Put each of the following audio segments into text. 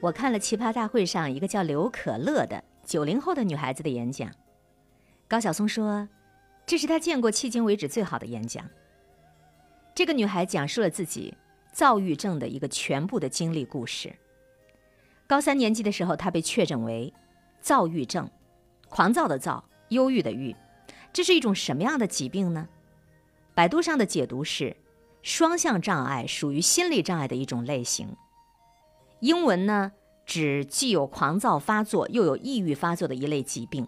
我看了奇葩大会上一个叫刘可乐的九零后的女孩子的演讲，高晓松说，这是他见过迄今为止最好的演讲。这个女孩讲述了自己躁郁症的一个全部的经历故事。高三年级的时候，她被确诊为躁郁症，狂躁的躁，忧郁的郁，这是一种什么样的疾病呢？百度上的解读是，双向障碍属于心理障碍的一种类型。英文呢，指既有狂躁发作又有抑郁发作的一类疾病。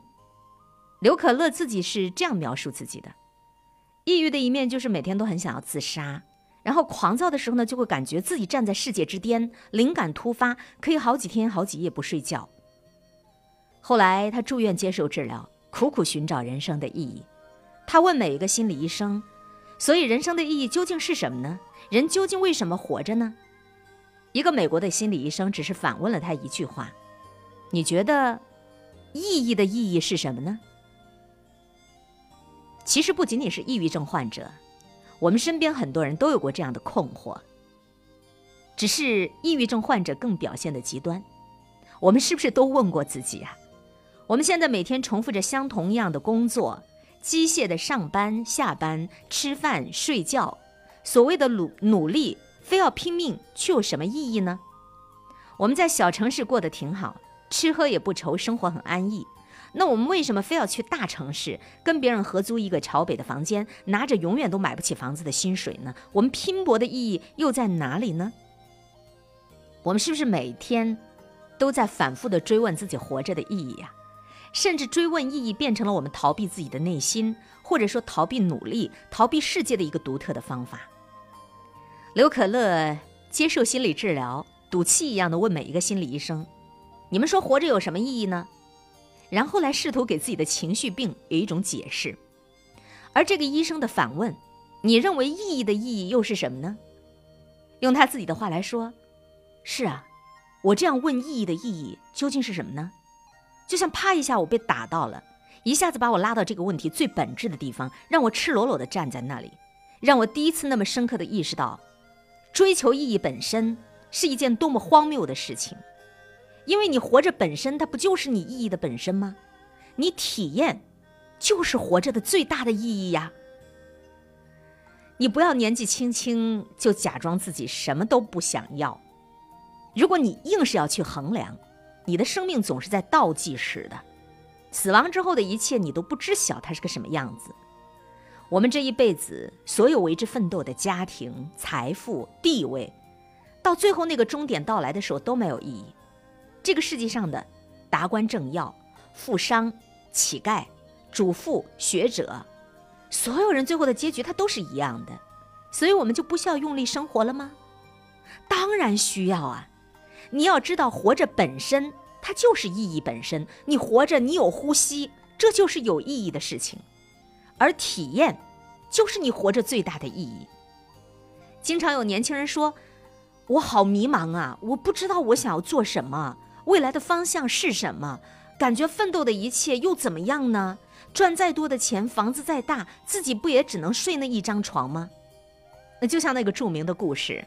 刘可乐自己是这样描述自己的：抑郁的一面就是每天都很想要自杀，然后狂躁的时候呢，就会感觉自己站在世界之巅，灵感突发，可以好几天好几夜不睡觉。后来他住院接受治疗，苦苦寻找人生的意义。他问每一个心理医生。所以，人生的意义究竟是什么呢？人究竟为什么活着呢？一个美国的心理医生只是反问了他一句话：“你觉得意义的意义是什么呢？”其实，不仅仅是抑郁症患者，我们身边很多人都有过这样的困惑。只是抑郁症患者更表现的极端。我们是不是都问过自己啊？我们现在每天重复着相同样的工作。机械的上班、下班、吃饭、睡觉，所谓的努努力，非要拼命，却有什么意义呢？我们在小城市过得挺好，吃喝也不愁，生活很安逸。那我们为什么非要去大城市，跟别人合租一个朝北的房间，拿着永远都买不起房子的薪水呢？我们拼搏的意义又在哪里呢？我们是不是每天都在反复的追问自己活着的意义呀？甚至追问意义变成了我们逃避自己的内心，或者说逃避努力、逃避世界的一个独特的方法。刘可乐接受心理治疗，赌气一样的问每一个心理医生：“你们说活着有什么意义呢？”然后来试图给自己的情绪病有一种解释。而这个医生的反问：“你认为意义的意义又是什么呢？”用他自己的话来说：“是啊，我这样问意义的意义究竟是什么呢？”就像啪一下，我被打到了，一下子把我拉到这个问题最本质的地方，让我赤裸裸地站在那里，让我第一次那么深刻地意识到，追求意义本身是一件多么荒谬的事情。因为你活着本身，它不就是你意义的本身吗？你体验，就是活着的最大的意义呀。你不要年纪轻轻就假装自己什么都不想要，如果你硬是要去衡量。你的生命总是在倒计时的，死亡之后的一切你都不知晓它是个什么样子。我们这一辈子所有为之奋斗的家庭、财富、地位，到最后那个终点到来的时候都没有意义。这个世界上的达官正要、富商、乞丐、主妇、学者，所有人最后的结局它都是一样的。所以我们就不需要用力生活了吗？当然需要啊。你要知道，活着本身它就是意义本身。你活着，你有呼吸，这就是有意义的事情。而体验，就是你活着最大的意义。经常有年轻人说：“我好迷茫啊，我不知道我想要做什么，未来的方向是什么？感觉奋斗的一切又怎么样呢？赚再多的钱，房子再大，自己不也只能睡那一张床吗？”那就像那个著名的故事。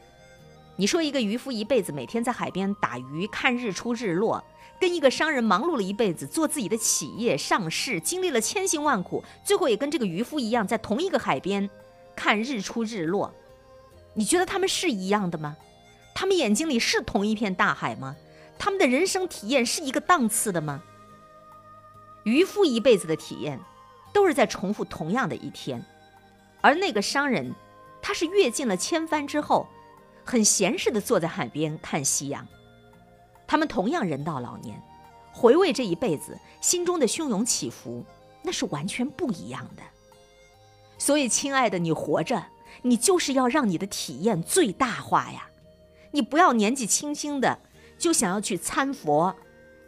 你说一个渔夫一辈子每天在海边打鱼看日出日落，跟一个商人忙碌了一辈子做自己的企业上市，经历了千辛万苦，最后也跟这个渔夫一样在同一个海边看日出日落，你觉得他们是一样的吗？他们眼睛里是同一片大海吗？他们的人生体验是一个档次的吗？渔夫一辈子的体验都是在重复同样的一天，而那个商人，他是阅尽了千帆之后。很闲适地坐在海边看夕阳，他们同样人到老年，回味这一辈子，心中的汹涌起伏，那是完全不一样的。所以，亲爱的，你活着，你就是要让你的体验最大化呀！你不要年纪轻轻的就想要去参佛，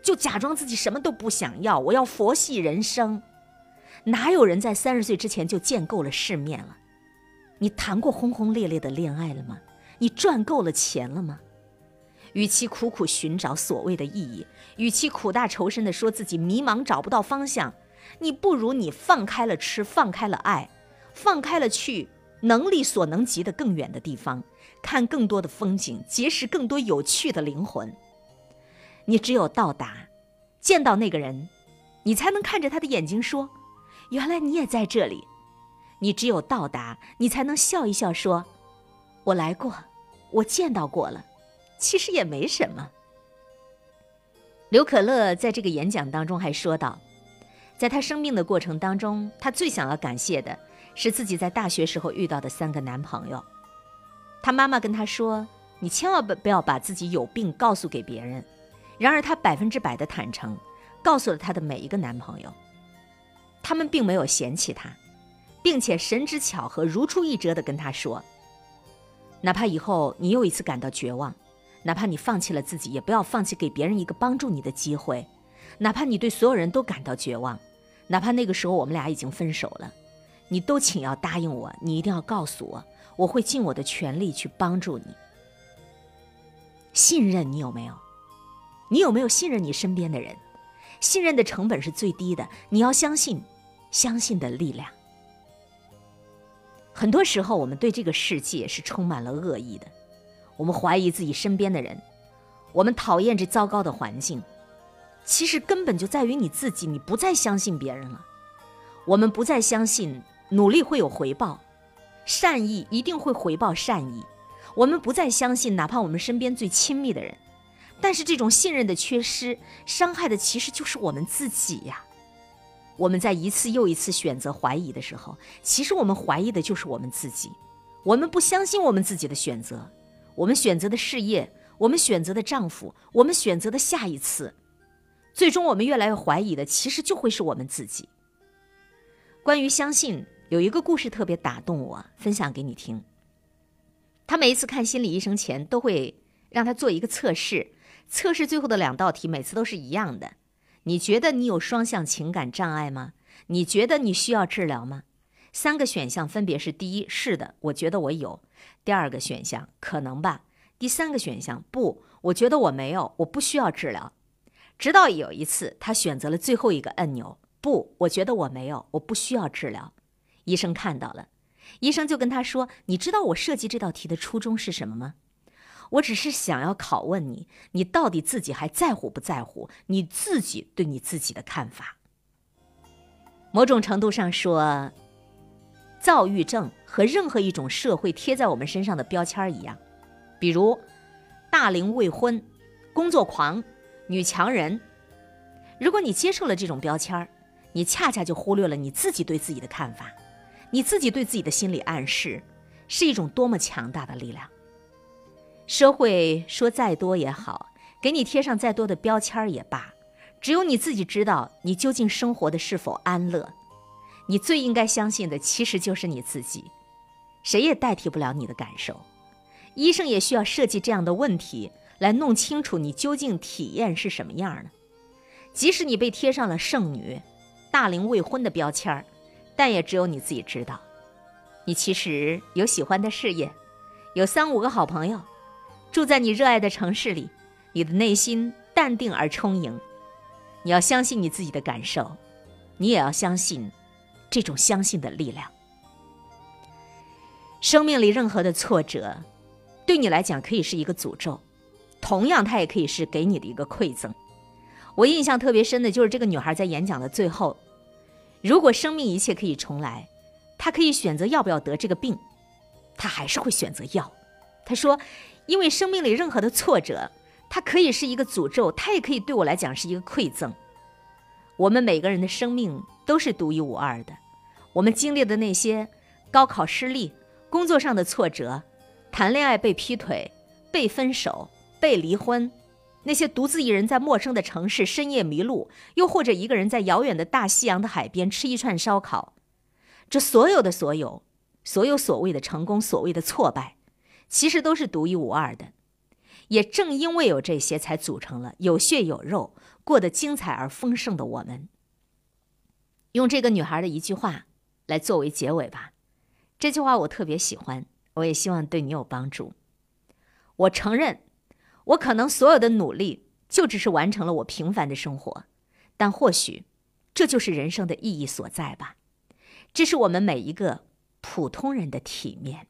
就假装自己什么都不想要，我要佛系人生。哪有人在三十岁之前就见够了世面了？你谈过轰轰烈烈的恋爱了吗？你赚够了钱了吗？与其苦苦寻找所谓的意义，与其苦大仇深的说自己迷茫找不到方向，你不如你放开了吃，放开了爱，放开了去能力所能及的更远的地方，看更多的风景，结识更多有趣的灵魂。你只有到达，见到那个人，你才能看着他的眼睛说：“原来你也在这里。”你只有到达，你才能笑一笑说：“我来过，我见到过了。”其实也没什么。刘可乐在这个演讲当中还说到，在他生病的过程当中，他最想要感谢的是自己在大学时候遇到的三个男朋友。他妈妈跟他说：“你千万不不要把自己有病告诉给别人。”然而他百分之百的坦诚，告诉了他的每一个男朋友。他们并没有嫌弃他，并且神之巧合，如出一辙的跟他说：“哪怕以后你又一次感到绝望。”哪怕你放弃了自己，也不要放弃给别人一个帮助你的机会。哪怕你对所有人都感到绝望，哪怕那个时候我们俩已经分手了，你都请要答应我，你一定要告诉我，我会尽我的全力去帮助你。信任你有没有？你有没有信任你身边的人？信任的成本是最低的，你要相信，相信的力量。很多时候，我们对这个世界是充满了恶意的。我们怀疑自己身边的人，我们讨厌这糟糕的环境，其实根本就在于你自己，你不再相信别人了。我们不再相信努力会有回报，善意一定会回报善意。我们不再相信，哪怕我们身边最亲密的人，但是这种信任的缺失，伤害的其实就是我们自己呀。我们在一次又一次选择怀疑的时候，其实我们怀疑的就是我们自己。我们不相信我们自己的选择。我们选择的事业，我们选择的丈夫，我们选择的下一次，最终我们越来越怀疑的，其实就会是我们自己。关于相信，有一个故事特别打动我，分享给你听。他每一次看心理医生前，都会让他做一个测试，测试最后的两道题每次都是一样的。你觉得你有双向情感障碍吗？你觉得你需要治疗吗？三个选项分别是：第一，是的，我觉得我有。第二个选项可能吧，第三个选项不，我觉得我没有，我不需要治疗。直到有一次，他选择了最后一个按钮，不，我觉得我没有，我不需要治疗。医生看到了，医生就跟他说：“你知道我设计这道题的初衷是什么吗？我只是想要拷问你，你到底自己还在乎不在乎你自己对你自己的看法？某种程度上说。”躁郁症和任何一种社会贴在我们身上的标签一样，比如大龄未婚、工作狂、女强人。如果你接受了这种标签你恰恰就忽略了你自己对自己的看法，你自己对自己的心理暗示是一种多么强大的力量。社会说再多也好，给你贴上再多的标签也罢，只有你自己知道你究竟生活的是否安乐。你最应该相信的，其实就是你自己，谁也代替不了你的感受。医生也需要设计这样的问题，来弄清楚你究竟体验是什么样的。即使你被贴上了剩女、大龄未婚的标签儿，但也只有你自己知道，你其实有喜欢的事业，有三五个好朋友，住在你热爱的城市里，你的内心淡定而充盈。你要相信你自己的感受，你也要相信。这种相信的力量，生命里任何的挫折，对你来讲可以是一个诅咒，同样，它也可以是给你的一个馈赠。我印象特别深的就是这个女孩在演讲的最后，如果生命一切可以重来，她可以选择要不要得这个病，她还是会选择要。她说：“因为生命里任何的挫折，它可以是一个诅咒，它也可以对我来讲是一个馈赠。我们每个人的生命。”都是独一无二的。我们经历的那些高考失利、工作上的挫折、谈恋爱被劈腿、被分手、被离婚，那些独自一人在陌生的城市深夜迷路，又或者一个人在遥远的大西洋的海边吃一串烧烤，这所有的所有，所有所谓的成功、所谓的挫败，其实都是独一无二的。也正因为有这些，才组成了有血有肉、过得精彩而丰盛的我们。用这个女孩的一句话来作为结尾吧，这句话我特别喜欢，我也希望对你有帮助。我承认，我可能所有的努力就只是完成了我平凡的生活，但或许这就是人生的意义所在吧。这是我们每一个普通人的体面。